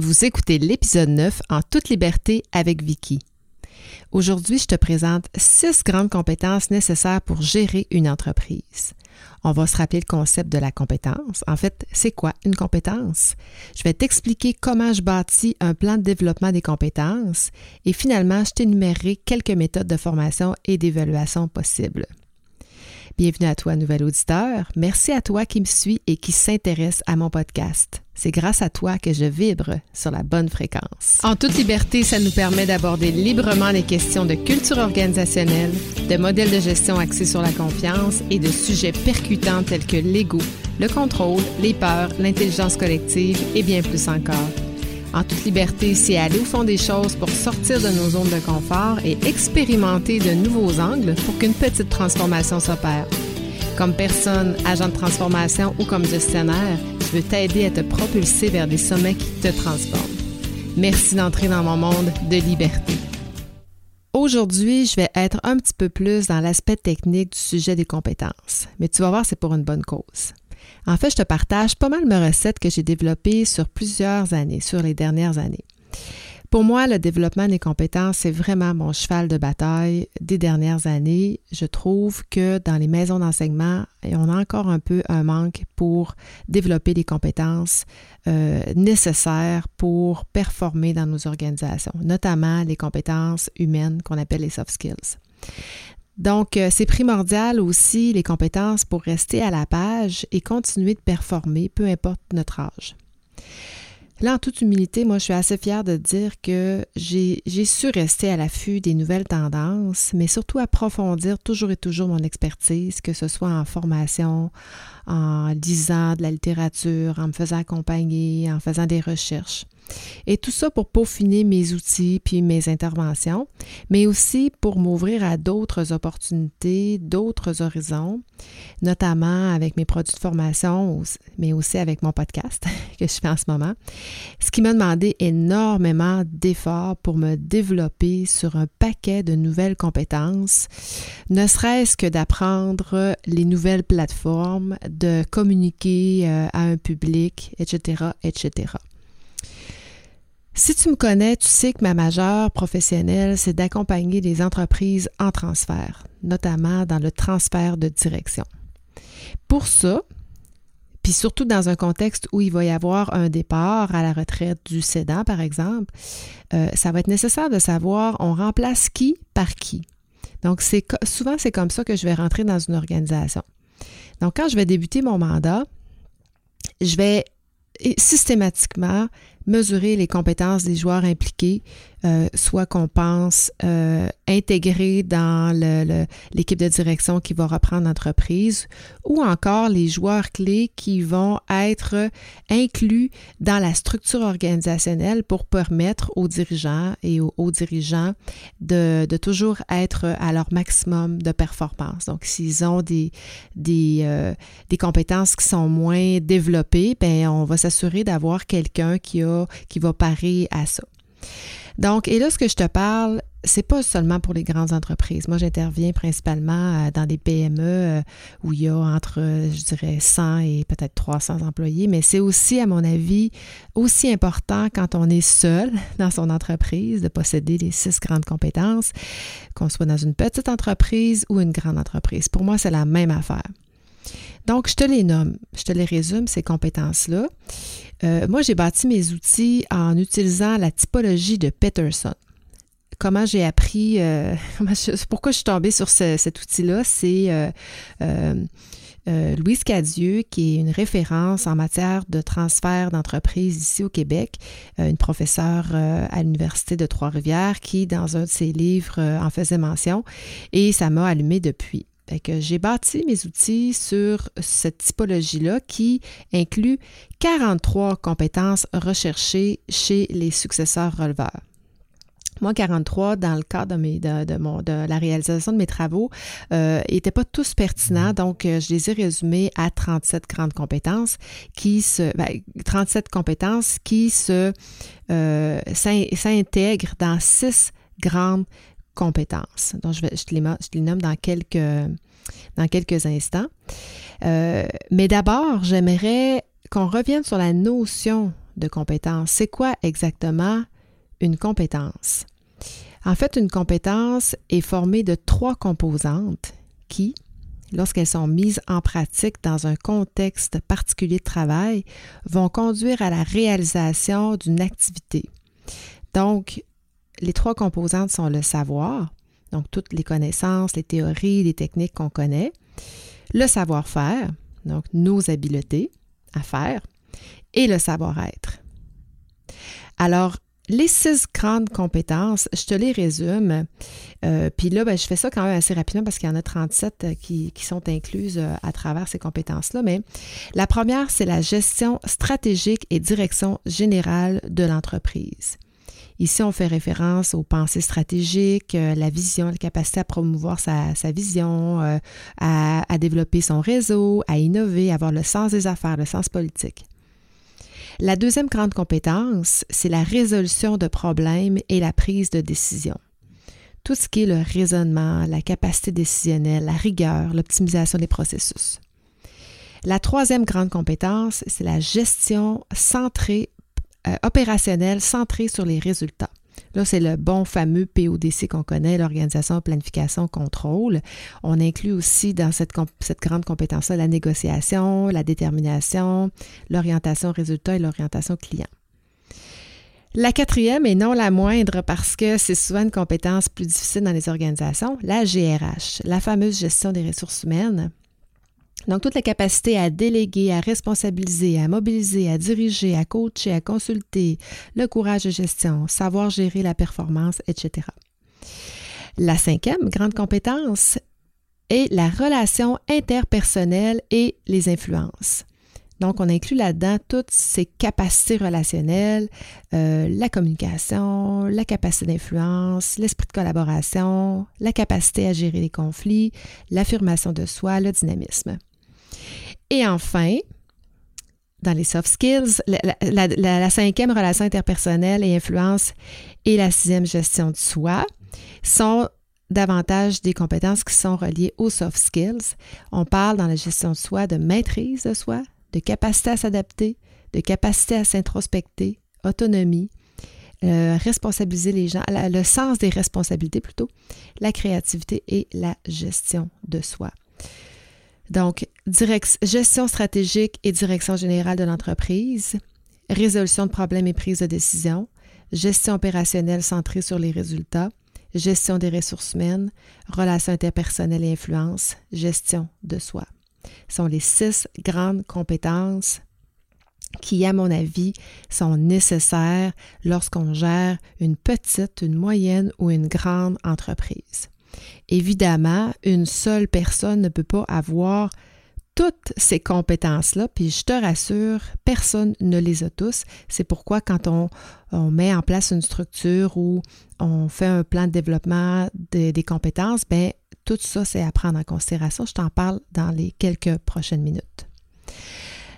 Vous écoutez l'épisode 9 en toute liberté avec Vicky. Aujourd'hui, je te présente six grandes compétences nécessaires pour gérer une entreprise. On va se rappeler le concept de la compétence. En fait, c'est quoi une compétence? Je vais t'expliquer comment je bâtis un plan de développement des compétences et finalement, je t'énumérerai quelques méthodes de formation et d'évaluation possibles. Bienvenue à toi, nouvel auditeur. Merci à toi qui me suis et qui s'intéresse à mon podcast. C'est grâce à toi que je vibre sur la bonne fréquence. En toute liberté, ça nous permet d'aborder librement les questions de culture organisationnelle, de modèles de gestion axés sur la confiance et de sujets percutants tels que l'ego, le contrôle, les peurs, l'intelligence collective et bien plus encore. En toute liberté, c'est aller au fond des choses pour sortir de nos zones de confort et expérimenter de nouveaux angles pour qu'une petite transformation s'opère. Comme personne, agent de transformation ou comme gestionnaire, je veux t'aider à te propulser vers des sommets qui te transforment. Merci d'entrer dans mon monde de liberté. Aujourd'hui, je vais être un petit peu plus dans l'aspect technique du sujet des compétences, mais tu vas voir, c'est pour une bonne cause. En fait, je te partage pas mal mes recettes que j'ai développées sur plusieurs années, sur les dernières années. Pour moi, le développement des compétences, c'est vraiment mon cheval de bataille des dernières années. Je trouve que dans les maisons d'enseignement, on a encore un peu un manque pour développer les compétences euh, nécessaires pour performer dans nos organisations, notamment les compétences humaines qu'on appelle les soft skills. Donc, euh, c'est primordial aussi les compétences pour rester à la page et continuer de performer, peu importe notre âge. Là, en toute humilité, moi, je suis assez fière de dire que j'ai su rester à l'affût des nouvelles tendances, mais surtout approfondir toujours et toujours mon expertise, que ce soit en formation, en lisant de la littérature, en me faisant accompagner, en faisant des recherches. Et tout ça pour peaufiner mes outils puis mes interventions, mais aussi pour m'ouvrir à d'autres opportunités, d'autres horizons, notamment avec mes produits de formation, mais aussi avec mon podcast que je fais en ce moment. Ce qui m'a demandé énormément d'efforts pour me développer sur un paquet de nouvelles compétences, ne serait-ce que d'apprendre les nouvelles plateformes, de communiquer euh, à un public, etc., etc. Si tu me connais, tu sais que ma majeure professionnelle, c'est d'accompagner les entreprises en transfert, notamment dans le transfert de direction. Pour ça, puis surtout dans un contexte où il va y avoir un départ à la retraite du cédant, par exemple, euh, ça va être nécessaire de savoir on remplace qui par qui. Donc, c'est souvent, c'est comme ça que je vais rentrer dans une organisation. Donc, quand je vais débuter mon mandat, je vais systématiquement mesurer les compétences des joueurs impliqués, euh, soit qu'on pense euh, intégrer dans l'équipe de direction qui va reprendre l'entreprise, ou encore les joueurs clés qui vont être inclus dans la structure organisationnelle pour permettre aux dirigeants et aux, dirigeants de, toujours être à leur maximum de performance. Donc, s'ils ont des, des, euh, des compétences qui sont moins développées, bien, on va s'assurer d'avoir quelqu'un qui a qui va parer à ça. Donc, et là, ce que je te parle, c'est pas seulement pour les grandes entreprises. Moi, j'interviens principalement euh, dans des PME euh, où il y a entre, je dirais, 100 et peut-être 300 employés, mais c'est aussi, à mon avis, aussi important quand on est seul dans son entreprise de posséder les six grandes compétences, qu'on soit dans une petite entreprise ou une grande entreprise. Pour moi, c'est la même affaire. Donc, je te les nomme, je te les résume, ces compétences-là. Euh, moi, j'ai bâti mes outils en utilisant la typologie de Peterson. Comment j'ai appris, euh, pourquoi je suis tombée sur cet outil-là, c'est euh, Louise Cadieux, qui est une référence en matière de transfert d'entreprise ici au Québec, une professeure à l'Université de Trois-Rivières, qui, dans un de ses livres, en faisait mention, et ça m'a allumé depuis j'ai bâti mes outils sur cette typologie-là qui inclut 43 compétences recherchées chez les successeurs releveurs. Moi, 43, dans le cadre de, la réalisation de mes travaux, n'étaient euh, pas tous pertinents, donc euh, je les ai résumés à 37 grandes compétences qui se, 37 ben, compétences qui se euh, s'intègrent dans six grandes compétences. Donc, je, vais, je, les, nomme dans quelques, dans quelques instants. Euh, mais d'abord, j'aimerais qu'on revienne sur la notion de compétences. C'est quoi exactement une compétence? En fait, une compétence est formée de trois composantes qui, lorsqu'elles sont mises en pratique dans un contexte particulier de travail, vont conduire à la réalisation d'une activité. Donc, les trois composantes sont le savoir, donc toutes les connaissances, les théories, les techniques qu'on connaît, le savoir-faire, donc nos habiletés à faire, et le savoir-être. Alors, les six grandes compétences, je te les résume. Euh, puis là, ben, je fais ça quand même assez rapidement parce qu'il y en a 37 euh, qui, sont incluses euh, à travers ces compétences-là. Mais la première, c'est la gestion stratégique et direction générale de l'entreprise. Ici, on fait référence aux pensées stratégiques, la vision, la capacité à promouvoir sa, vision, à, à développer son réseau, à innover, à avoir le sens des affaires, le sens politique. La deuxième grande compétence, c'est la résolution de problèmes et la prise de décision. Tout ce qui est le raisonnement, la capacité décisionnelle, la rigueur, l'optimisation des processus. La troisième grande compétence, c'est la gestion centrée, euh, opérationnelle centrée sur les résultats. Là, c'est le bon fameux PODC qu'on connaît, l'organisation, planification, contrôle. On inclut aussi dans cette, cette grande compétence-là la négociation, la détermination, l'orientation résultat et l'orientation client. La quatrième, et non la moindre parce que c'est souvent une compétence plus difficile dans les organisations, la GRH, la fameuse gestion des ressources humaines. Donc, toute la capacité à déléguer, à responsabiliser, à mobiliser, à diriger, à coacher, à consulter, le courage de gestion, savoir gérer la performance, etc. La cinquième grande compétence est la relation interpersonnelle et les influences. Donc, on inclut là-dedans toutes ces capacités relationnelles, euh, la communication, la capacité d'influence, l'esprit de collaboration, la capacité à gérer les conflits, l'affirmation de soi, le dynamisme. Et enfin, dans les soft skills, la, cinquième relation interpersonnelle et influence et la sixième gestion de soi sont davantage des compétences qui sont reliées aux soft skills. On parle dans la gestion de soi de maîtrise de soi, de capacité à s'adapter, de capacité à s'introspecter, autonomie, euh, responsabiliser les gens, le sens des responsabilités plutôt, la créativité et la gestion de soi. Donc, gestion stratégique et direction générale de l'entreprise, résolution de problèmes et prise de décision, gestion opérationnelle centrée sur les résultats, gestion des ressources humaines, relations interpersonnelles et influence, gestion de soi. Ce sont les six grandes compétences qui, à mon avis, sont nécessaires lorsqu'on gère une petite, une moyenne ou une grande entreprise. Évidemment, une seule personne ne peut pas avoir toutes ces compétences-là, puis je te rassure, personne ne les a tous. C'est pourquoi quand on, met en place une structure ou on fait un plan de développement des compétences, bien, tout ça, c'est à prendre en considération. Je t'en parle dans les quelques prochaines minutes.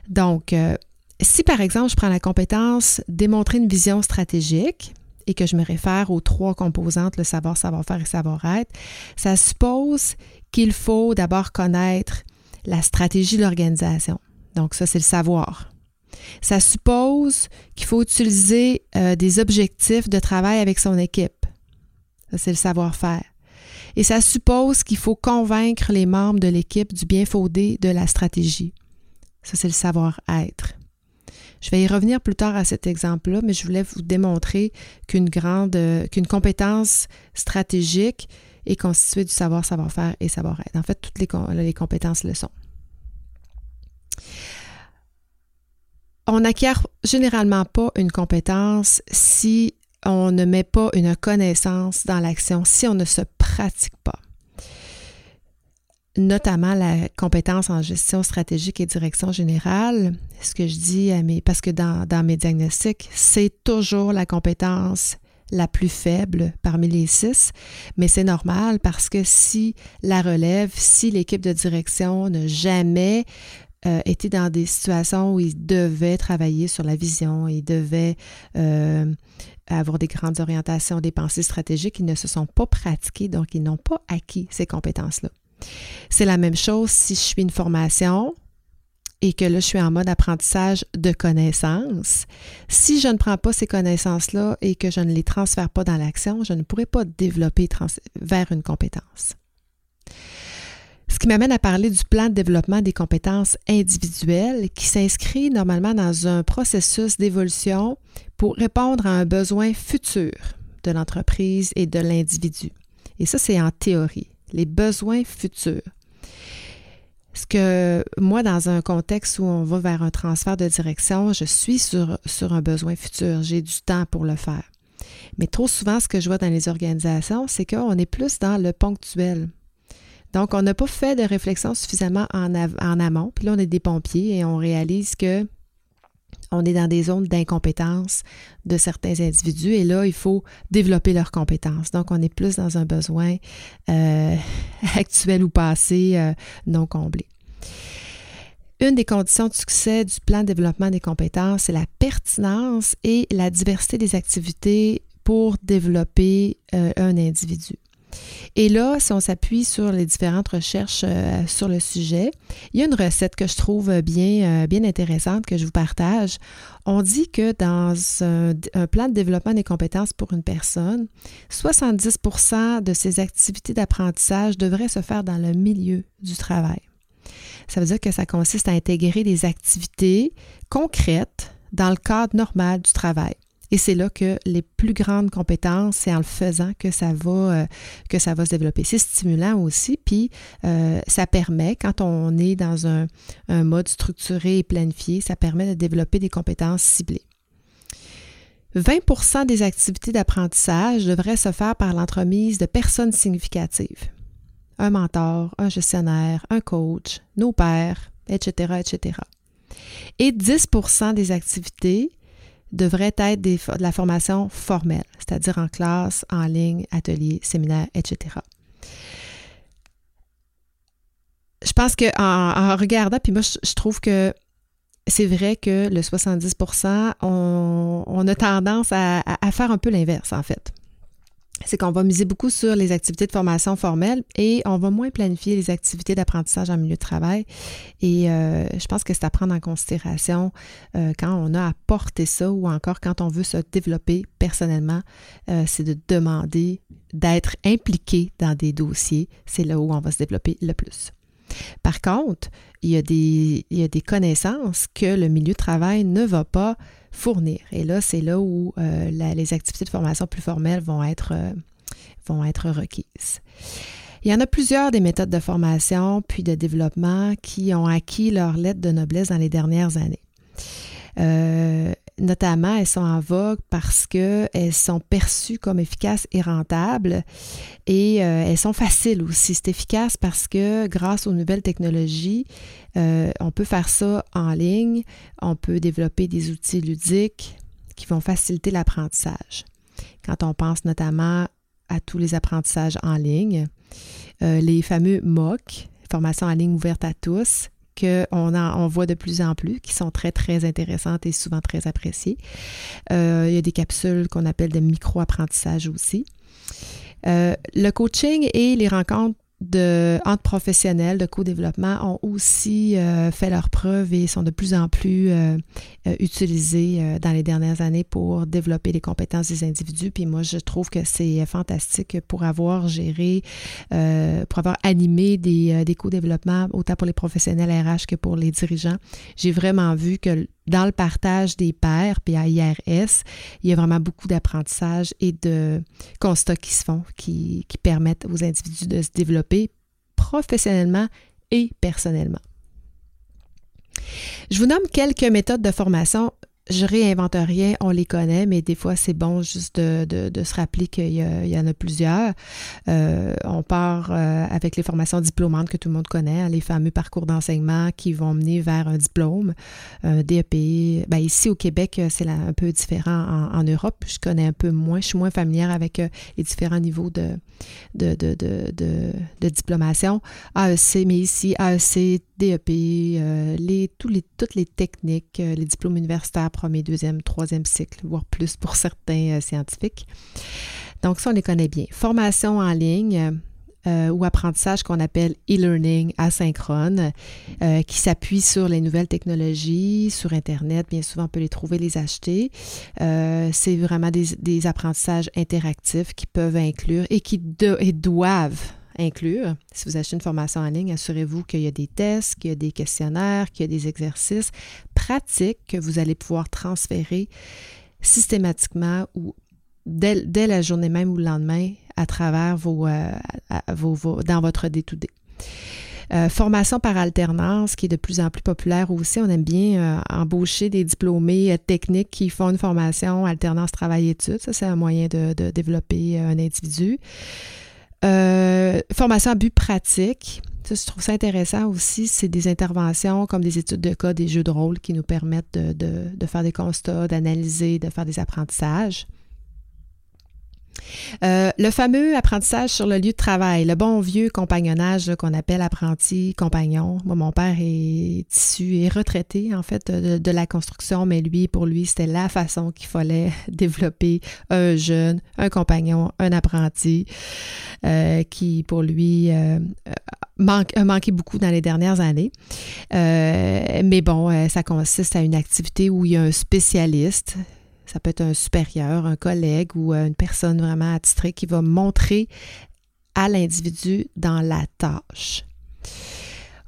Donc, euh, si par exemple, je prends la compétence démontrer une vision stratégique, et que je me réfère aux trois composantes, le savoir, savoir-faire et savoir-être, ça suppose qu'il faut d'abord connaître la stratégie de l'organisation. Donc ça, c'est le savoir. Ça suppose qu'il faut utiliser euh, des objectifs de travail avec son équipe. Ça, c'est le savoir-faire. Et ça suppose qu'il faut convaincre les membres de l'équipe du bien fondé de la stratégie. Ça, c'est le savoir-être. Je vais y revenir plus tard à cet exemple-là, mais je voulais vous démontrer qu'une grande, euh, qu'une compétence stratégique est constituée du savoir, savoir-faire et savoir-être. En fait, toutes les, les compétences le sont. On n'acquiert généralement pas une compétence si on ne met pas une connaissance dans l'action, si on ne se pratique pas notamment la compétence en gestion stratégique et direction générale. Ce que je dis à parce que dans, dans mes diagnostics, c'est toujours la compétence la plus faible parmi les six, mais c'est normal parce que si la relève, si l'équipe de direction n'a jamais euh, été dans des situations où ils devaient travailler sur la vision, ils devaient euh, avoir des grandes orientations, des pensées stratégiques, ils ne se sont pas pratiqués, donc ils n'ont pas acquis ces compétences-là. C'est la même chose si je suis une formation et que là, je suis en mode apprentissage de connaissances, si je ne prends pas ces connaissances-là et que je ne les transfère pas dans l'action, je ne pourrai pas développer vers une compétence. Ce qui m'amène à parler du plan de développement des compétences individuelles qui s'inscrit normalement dans un processus d'évolution pour répondre à un besoin futur de l'entreprise et de l'individu. Et ça, c'est en théorie, les besoins futurs. Ce que moi, dans un contexte où on va vers un transfert de direction, je suis sur, un besoin futur. J'ai du temps pour le faire. Mais trop souvent, ce que je vois dans les organisations, c'est qu'on est plus dans le ponctuel. Donc, on n'a pas fait de réflexion suffisamment en, en amont. Puis là, on est des pompiers et on réalise que on est dans des zones d'incompétence de certains individus et là, il faut développer leurs compétences. Donc, on est plus dans un besoin euh, actuel ou passé euh, non comblé. Une des conditions de succès du plan de développement des compétences, c'est la pertinence et la diversité des activités pour développer euh, un individu. Et là, si on s'appuie sur les différentes recherches euh, sur le sujet, il y a une recette que je trouve bien, euh, bien intéressante que je vous partage. On dit que dans un, plan de développement des compétences pour une personne, 70% de ses activités d'apprentissage devraient se faire dans le milieu du travail. Ça veut dire que ça consiste à intégrer des activités concrètes dans le cadre normal du travail. Et c'est là que les plus grandes compétences, c'est en le faisant que ça va, euh, que ça va se développer. C'est stimulant aussi, puis euh, ça permet, quand on est dans un, mode structuré et planifié, ça permet de développer des compétences ciblées. 20% des activités d'apprentissage devraient se faire par l'entremise de personnes significatives. Un mentor, un gestionnaire, un coach, nos pairs, etc., etc. Et 10% des activités devrait être de la formation formelle, c'est-à-dire en classe, en ligne, atelier, séminaire, etc. Je pense qu'en en, regardant, puis moi, je, trouve que c'est vrai que le 70 on, on a tendance à faire un peu l'inverse, en fait c'est qu'on va miser beaucoup sur les activités de formation formelle et on va moins planifier les activités d'apprentissage en milieu de travail. Et euh, je pense que c'est à prendre en considération euh, quand on a à porter ça ou encore quand on veut se développer personnellement, euh, c'est de demander d'être impliqué dans des dossiers. C'est là où on va se développer le plus. Par contre, il y a des, il y a des connaissances que le milieu de travail ne va pas fournir. Et là, c'est là où euh, les activités de formation plus formelles vont être, euh, vont être requises. Il y en a plusieurs des méthodes de formation puis de développement qui ont acquis leur lettre de noblesse dans les dernières années. Euh, notamment, elles sont en vogue parce qu'elles sont perçues comme efficaces et rentables et euh, elles sont faciles aussi. C'est efficace parce que grâce aux nouvelles technologies, euh, on peut faire ça en ligne, on peut développer des outils ludiques qui vont faciliter l'apprentissage. Quand on pense notamment à tous les apprentissages en ligne, euh, les fameux MOOC, formation en ligne ouverte à tous, qu'on on voit de plus en plus, qui sont très, très intéressantes et souvent très appréciées. Euh, il y a des capsules qu'on appelle de micro-apprentissage aussi. Euh, le coaching et les rencontres de, entre professionnels de co-développement ont aussi euh, fait leur preuve et sont de plus en plus euh, euh, utilisés dans les dernières années pour développer les compétences des individus. Puis moi, je trouve que c'est fantastique pour avoir géré, pour avoir animé des, des co-développements, autant pour les professionnels RH que pour les dirigeants. J'ai vraiment vu que dans le partage des pairs, puis à IRS, il y a vraiment beaucoup d'apprentissage et de constats qui se font, qui permettent aux individus de se développer professionnellement et personnellement. Je vous nomme quelques méthodes de formation je réinvente rien, on les connaît, mais des fois, c'est bon juste de, se rappeler qu'il y, en a plusieurs. Euh, on part euh, avec les formations diplômantes que tout le monde connaît, hein, les fameux parcours d'enseignement qui vont mener vers un diplôme, un DEP. Ben, ici, au Québec, c'est un peu différent en, Europe. Je connais un peu moins, je suis moins familière avec euh, les différents niveaux de, de, de, de diplomation. AEC, mais ici, AEC, DEP, les, tous les, toutes les techniques, les diplômes universitaires premier, deuxième, troisième cycle, voire plus pour certains euh, scientifiques. Donc ça, on les connaît bien. Formation en ligne, euh, ou apprentissage qu'on appelle e-learning asynchrone, euh, qui s'appuie sur les nouvelles technologies, sur Internet. Bien souvent, on peut les trouver, les acheter. c'est vraiment des, apprentissages interactifs qui peuvent inclure et qui doivent inclure. Si vous achetez une formation en ligne, assurez-vous qu'il y a des tests, qu'il y a des questionnaires, qu'il y a des exercices pratiques que vous allez pouvoir transférer systématiquement ou dès, la journée même ou le lendemain à travers vos, euh, dans votre D2D. Euh, formation par alternance qui est de plus en plus populaire aussi. On aime bien euh, embaucher des diplômés techniques qui font une formation alternance travail-études. Ça, c'est un moyen de développer un individu. Euh, formation à but pratique. Ça, je trouve ça intéressant aussi. C'est des interventions comme des études de cas, des jeux de rôle qui nous permettent de faire des constats, d'analyser, de faire des apprentissages. Euh, le fameux apprentissage sur le lieu de travail, le bon vieux compagnonnage qu'on appelle apprenti compagnon. Moi, mon père est issu et retraité en fait de, la construction, mais lui, pour lui, c'était la façon qu'il fallait développer un jeune, un compagnon, un apprenti, euh, qui pour lui euh, a manqué beaucoup dans les dernières années. mais bon, ça consiste à une activité où il y a un spécialiste ça peut être un supérieur, un collègue ou euh, une personne vraiment attitrée qui va montrer à l'individu dans la tâche.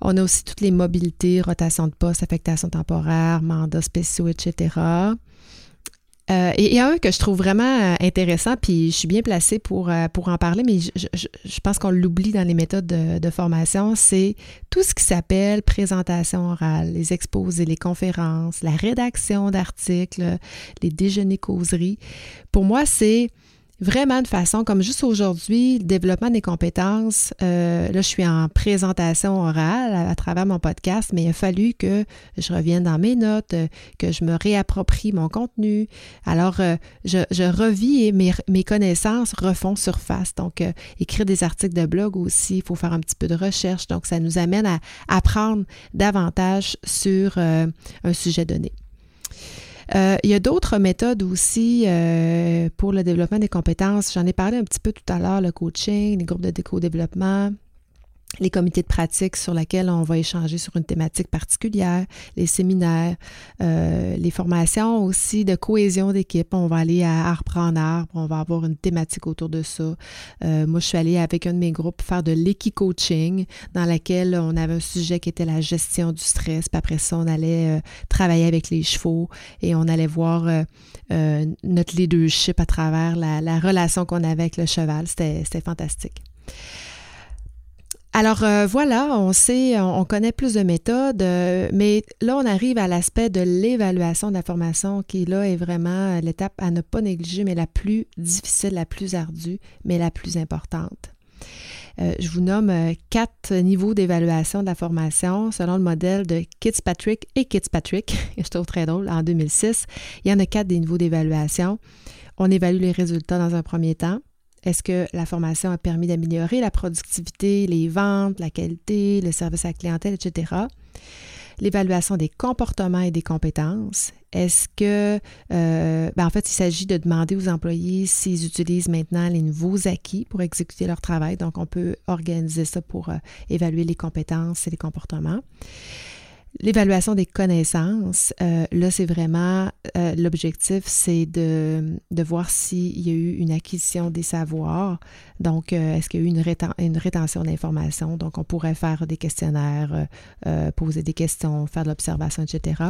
On a aussi toutes les mobilités, rotation de poste, affectation temporaire, mandats spéciaux, etc. Euh, et y a un que je trouve vraiment euh, intéressant, puis je suis bien placée pour, euh, pour en parler, mais je, pense qu'on l'oublie dans les méthodes de, formation, c'est tout ce qui s'appelle présentation orale, les exposés, les conférences, la rédaction d'articles, les déjeuners causeries. Pour moi, c'est vraiment de façon comme juste aujourd'hui, le développement des compétences. Euh, là, je suis en présentation orale à, travers mon podcast, mais il a fallu que je revienne dans mes notes, euh, que je me réapproprie mon contenu. Alors, euh, je, je, revis et mes, mes, connaissances refont surface. Donc, écrire des articles de blog aussi, il faut faire un petit peu de recherche. Donc, ça nous amène à apprendre davantage sur un sujet donné. Euh, il y a d'autres méthodes aussi euh, pour le développement des compétences. J'en ai parlé un petit peu tout à l'heure, le coaching, les groupes de déco-développement les comités de pratique sur lesquels on va échanger sur une thématique particulière, les séminaires, euh, les formations aussi de cohésion d'équipe. On va aller à Arbre en Arbre, on va avoir une thématique autour de ça. Euh, moi, je suis allée avec un de mes groupes faire de l'équi-coaching dans laquelle on avait un sujet qui était la gestion du stress. Puis après ça, on allait euh, travailler avec les chevaux et on allait voir notre leadership à travers la, la relation qu'on avait avec le cheval. C'était fantastique. Alors euh, voilà, on sait, on connaît plus de méthodes, euh, mais là on arrive à l'aspect de l'évaluation de la formation qui là est vraiment l'étape à ne pas négliger, mais la plus difficile, la plus ardue, mais la plus importante. Euh, je vous nomme quatre niveaux d'évaluation de la formation selon le modèle de Kitzpatrick et Kitzpatrick. je trouve très drôle, en 2006. Il y en a quatre des niveaux d'évaluation. On évalue les résultats dans un premier temps. Est-ce que la formation a permis d'améliorer la productivité, les ventes, la qualité, le service à la clientèle, etc.? L'évaluation des comportements et des compétences. Est-ce que, euh, ben, en fait, il s'agit de demander aux employés s'ils utilisent maintenant les nouveaux acquis pour exécuter leur travail. Donc, on peut organiser ça pour euh, évaluer les compétences et les comportements. L'évaluation des connaissances, euh, là, c'est vraiment euh, l'objectif, c'est de, de voir s'il y a eu une acquisition des savoirs. Donc, euh, est-ce qu'il y a eu une, une rétention d'informations? Donc, on pourrait faire des questionnaires, poser des questions, faire de l'observation, etc.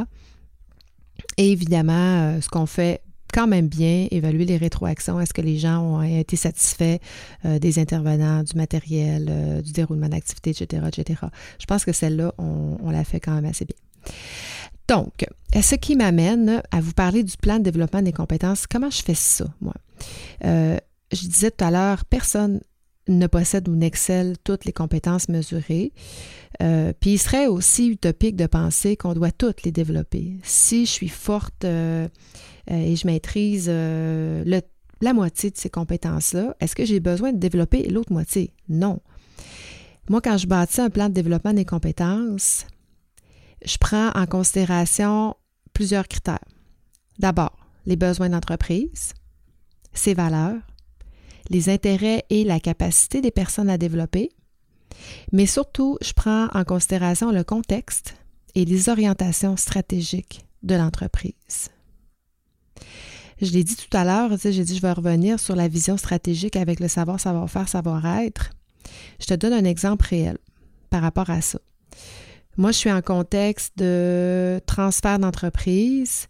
Et évidemment, ce qu'on fait quand même bien évaluer les rétroactions. Est-ce que les gens ont été satisfaits euh, des intervenants, du matériel, euh, du déroulement d'activité, etc., etc. Je pense que celle-là, on, l'a fait quand même assez bien. Donc, ce qui m'amène à vous parler du plan de développement des compétences. Comment je fais ça, moi? Euh, je disais tout à l'heure, personne ne possède ou n'excelle toutes les compétences mesurées. puis il serait aussi utopique de penser qu'on doit toutes les développer. Si je suis forte euh, et je maîtrise euh, la moitié de ces compétences-là, est-ce que j'ai besoin de développer l'autre moitié? Non. Moi, quand je bâtis un plan de développement des compétences, je prends en considération plusieurs critères. D'abord, les besoins d'entreprise, ses valeurs, les intérêts et la capacité des personnes à développer, mais surtout, je prends en considération le contexte et les orientations stratégiques de l'entreprise. Je l'ai dit tout à l'heure, j'ai dit je vais revenir sur la vision stratégique avec le savoir, savoir-faire, savoir-être. Je te donne un exemple réel par rapport à ça. Moi, je suis en contexte de transfert d'entreprise.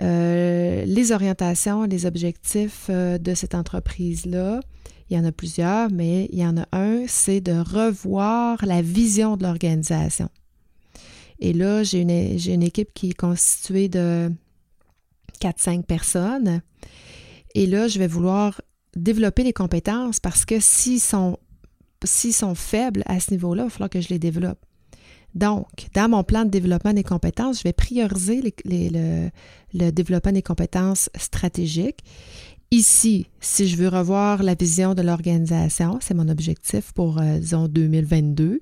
Euh, les orientations, les objectifs euh, de cette entreprise-là, il y en a plusieurs, mais il y en a un, c'est de revoir la vision de l'organisation. Et là, j'ai une, équipe qui est constituée de 4-5 personnes. Et là, je vais vouloir développer les compétences parce que s'ils sont, sont faibles à ce niveau-là, il va falloir que je les développe. Donc, dans mon plan de développement des compétences, je vais prioriser le, développement des compétences stratégiques. Ici, si je veux revoir la vision de l'organisation, c'est mon objectif pour, euh, disons, 2022,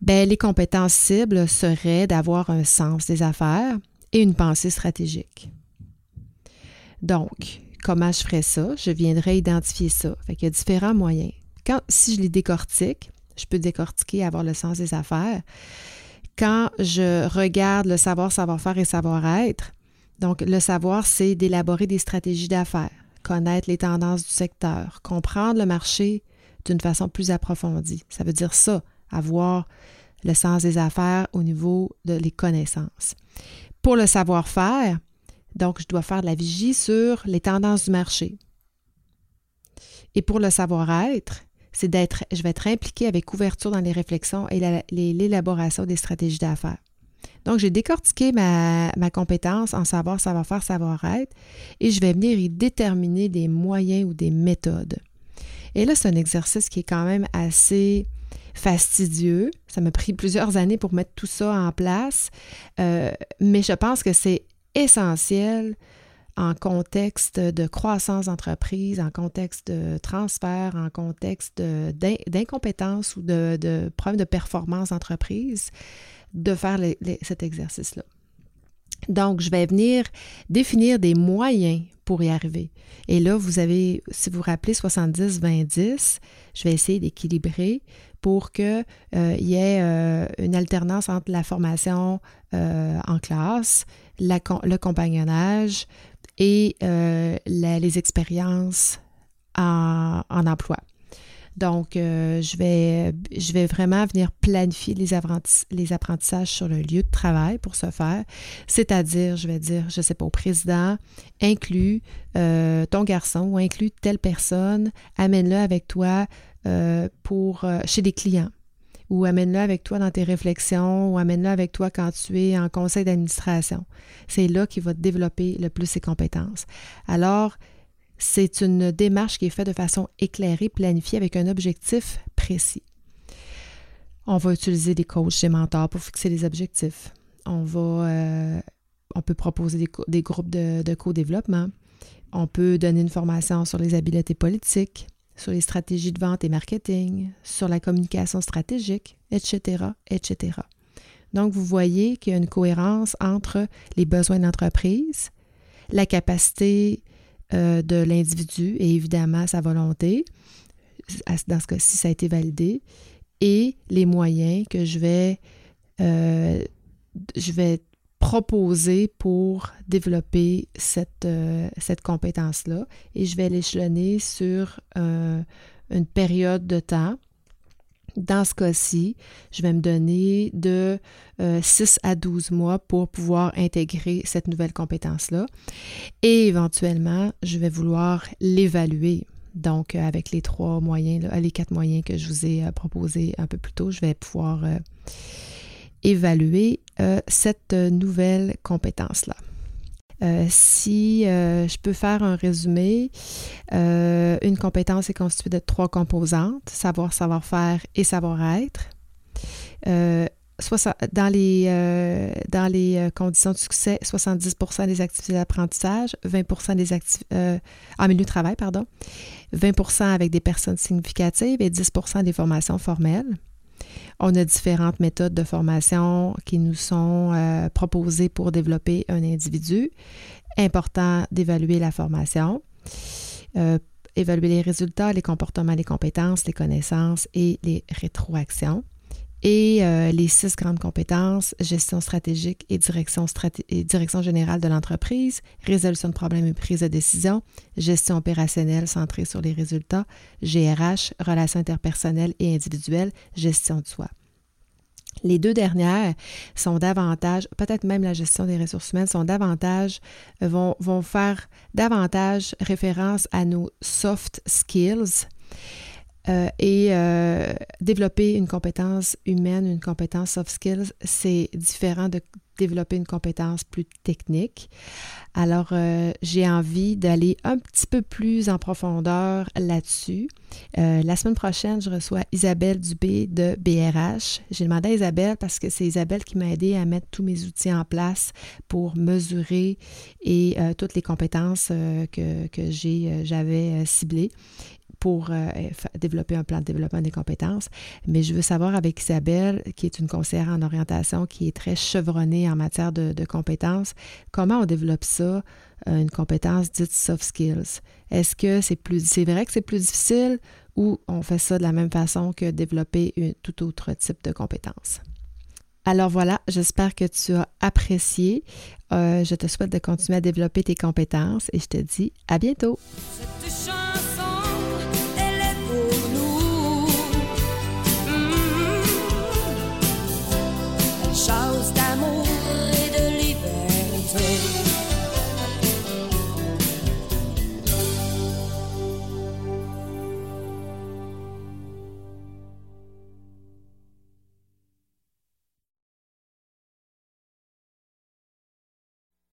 ben, les compétences cibles seraient d'avoir un sens des affaires et une pensée stratégique. Donc, comment je ferais ça? Je viendrais identifier ça. Qu'il y a différents moyens. Si je les décortique, je peux décortiquer, avoir le sens des affaires. Quand je regarde le savoir, savoir-faire et savoir-être, donc le savoir, c'est d'élaborer des stratégies d'affaires, connaître les tendances du secteur, comprendre le marché d'une façon plus approfondie. Ça veut dire ça, avoir le sens des affaires au niveau de les connaissances. Pour le savoir-faire, donc, je dois faire de la vigie sur les tendances du marché. Et pour le savoir-être, c'est d'être, je vais être impliqué avec ouverture dans les réflexions et l'élaboration des stratégies d'affaires. Donc, j'ai décortiqué ma, compétence en savoir, savoir-faire, savoir-être, et je vais venir y déterminer des moyens ou des méthodes. Et là, c'est un exercice qui est quand même assez fastidieux. Ça m'a pris plusieurs années pour mettre tout ça en place, euh, mais je pense que c'est essentiel en contexte de croissance d'entreprise, en contexte de transfert, en contexte d'incompétence ou de, de de performance d'entreprise, de faire cet exercice-là. Donc, je vais venir définir des moyens pour y arriver. Et là, vous avez, si vous vous rappelez 70-20-10, je vais essayer d'équilibrer pour qu'il euh, y ait euh, une alternance entre la formation euh, en classe, le compagnonnage et les expériences en, emploi. Donc, je, vais, je vais vraiment venir planifier les, apprentissages sur le lieu de travail pour ce faire. C'est-à-dire, je vais dire, je ne sais pas, au président, inclus ton garçon ou inclus telle personne, amène-le avec toi euh, pour, euh, chez des clients ou amène-le avec toi dans tes réflexions ou amène-le avec toi quand tu es en conseil d'administration. C'est là qu'il va développer le plus ses compétences. Alors, c'est une démarche qui est faite de façon éclairée, planifiée avec un objectif précis. On va utiliser des coachs, des mentors pour fixer les objectifs. Euh, on peut proposer des, groupes de co-développement. On peut donner une formation sur les habiletés politiques sur les stratégies de vente et marketing, sur la communication stratégique, etc., etc. Donc, vous voyez qu'il y a une cohérence entre les besoins de l'entreprise, la capacité euh, de l'individu et évidemment sa volonté, dans ce cas-ci, ça a été validé, et les moyens que je vais, euh, je vais proposer pour développer cette, euh, cette compétence-là et je vais l'échelonner sur euh, une période de temps. Dans ce cas-ci, je vais me donner de 6 euh, à 12 mois pour pouvoir intégrer cette nouvelle compétence-là. Et éventuellement, je vais vouloir l'évaluer. Donc, avec les trois moyens, les quatre moyens que je vous ai proposés un peu plus tôt, je vais pouvoir évaluer euh, cette nouvelle compétence-là. Euh, si euh, je peux faire un résumé, une compétence est constituée de trois composantes, savoir, savoir-faire et savoir-être. dans les, dans les conditions de succès, 70% des activités d'apprentissage, 20 des activités en milieu de travail, pardon, 20% avec des personnes significatives et 10% des formations formelles. On a différentes méthodes de formation qui nous sont euh, proposées pour développer un individu. Important d'évaluer la formation. Euh, évaluer les résultats, les comportements, les compétences, les connaissances et les rétroactions. Et euh, les six grandes compétences, gestion stratégique et direction, et direction générale de l'entreprise, résolution de problèmes et prise de décision, gestion opérationnelle centrée sur les résultats, GRH, relations interpersonnelles et individuelles, gestion de soi. Les deux dernières sont davantage, peut-être même la gestion des ressources humaines, sont davantage, vont, vont faire davantage référence à nos soft skills. Euh, et euh, développer une compétence humaine, une compétence soft skills, c'est différent de développer une compétence plus technique. Alors, euh, j'ai envie d'aller un petit peu plus en profondeur là-dessus. la semaine prochaine, je reçois Isabelle Dubé de BRH. J'ai demandé à Isabelle parce que c'est Isabelle qui m'a aidé à mettre tous mes outils en place pour mesurer et toutes les compétences que, que j'avais ciblées pour euh, développer un plan de développement des compétences. Mais je veux savoir avec Isabelle, qui est une conseillère en orientation, qui est très chevronnée en matière de, compétences, comment on développe ça, euh, une compétence dite soft skills? Est-ce que c'est plus, c'est vrai que c'est plus difficile ou on fait ça de la même façon que développer tout autre type de compétences? Alors voilà, j'espère que tu as apprécié. Euh, je te souhaite de continuer à développer tes compétences et je te dis à bientôt.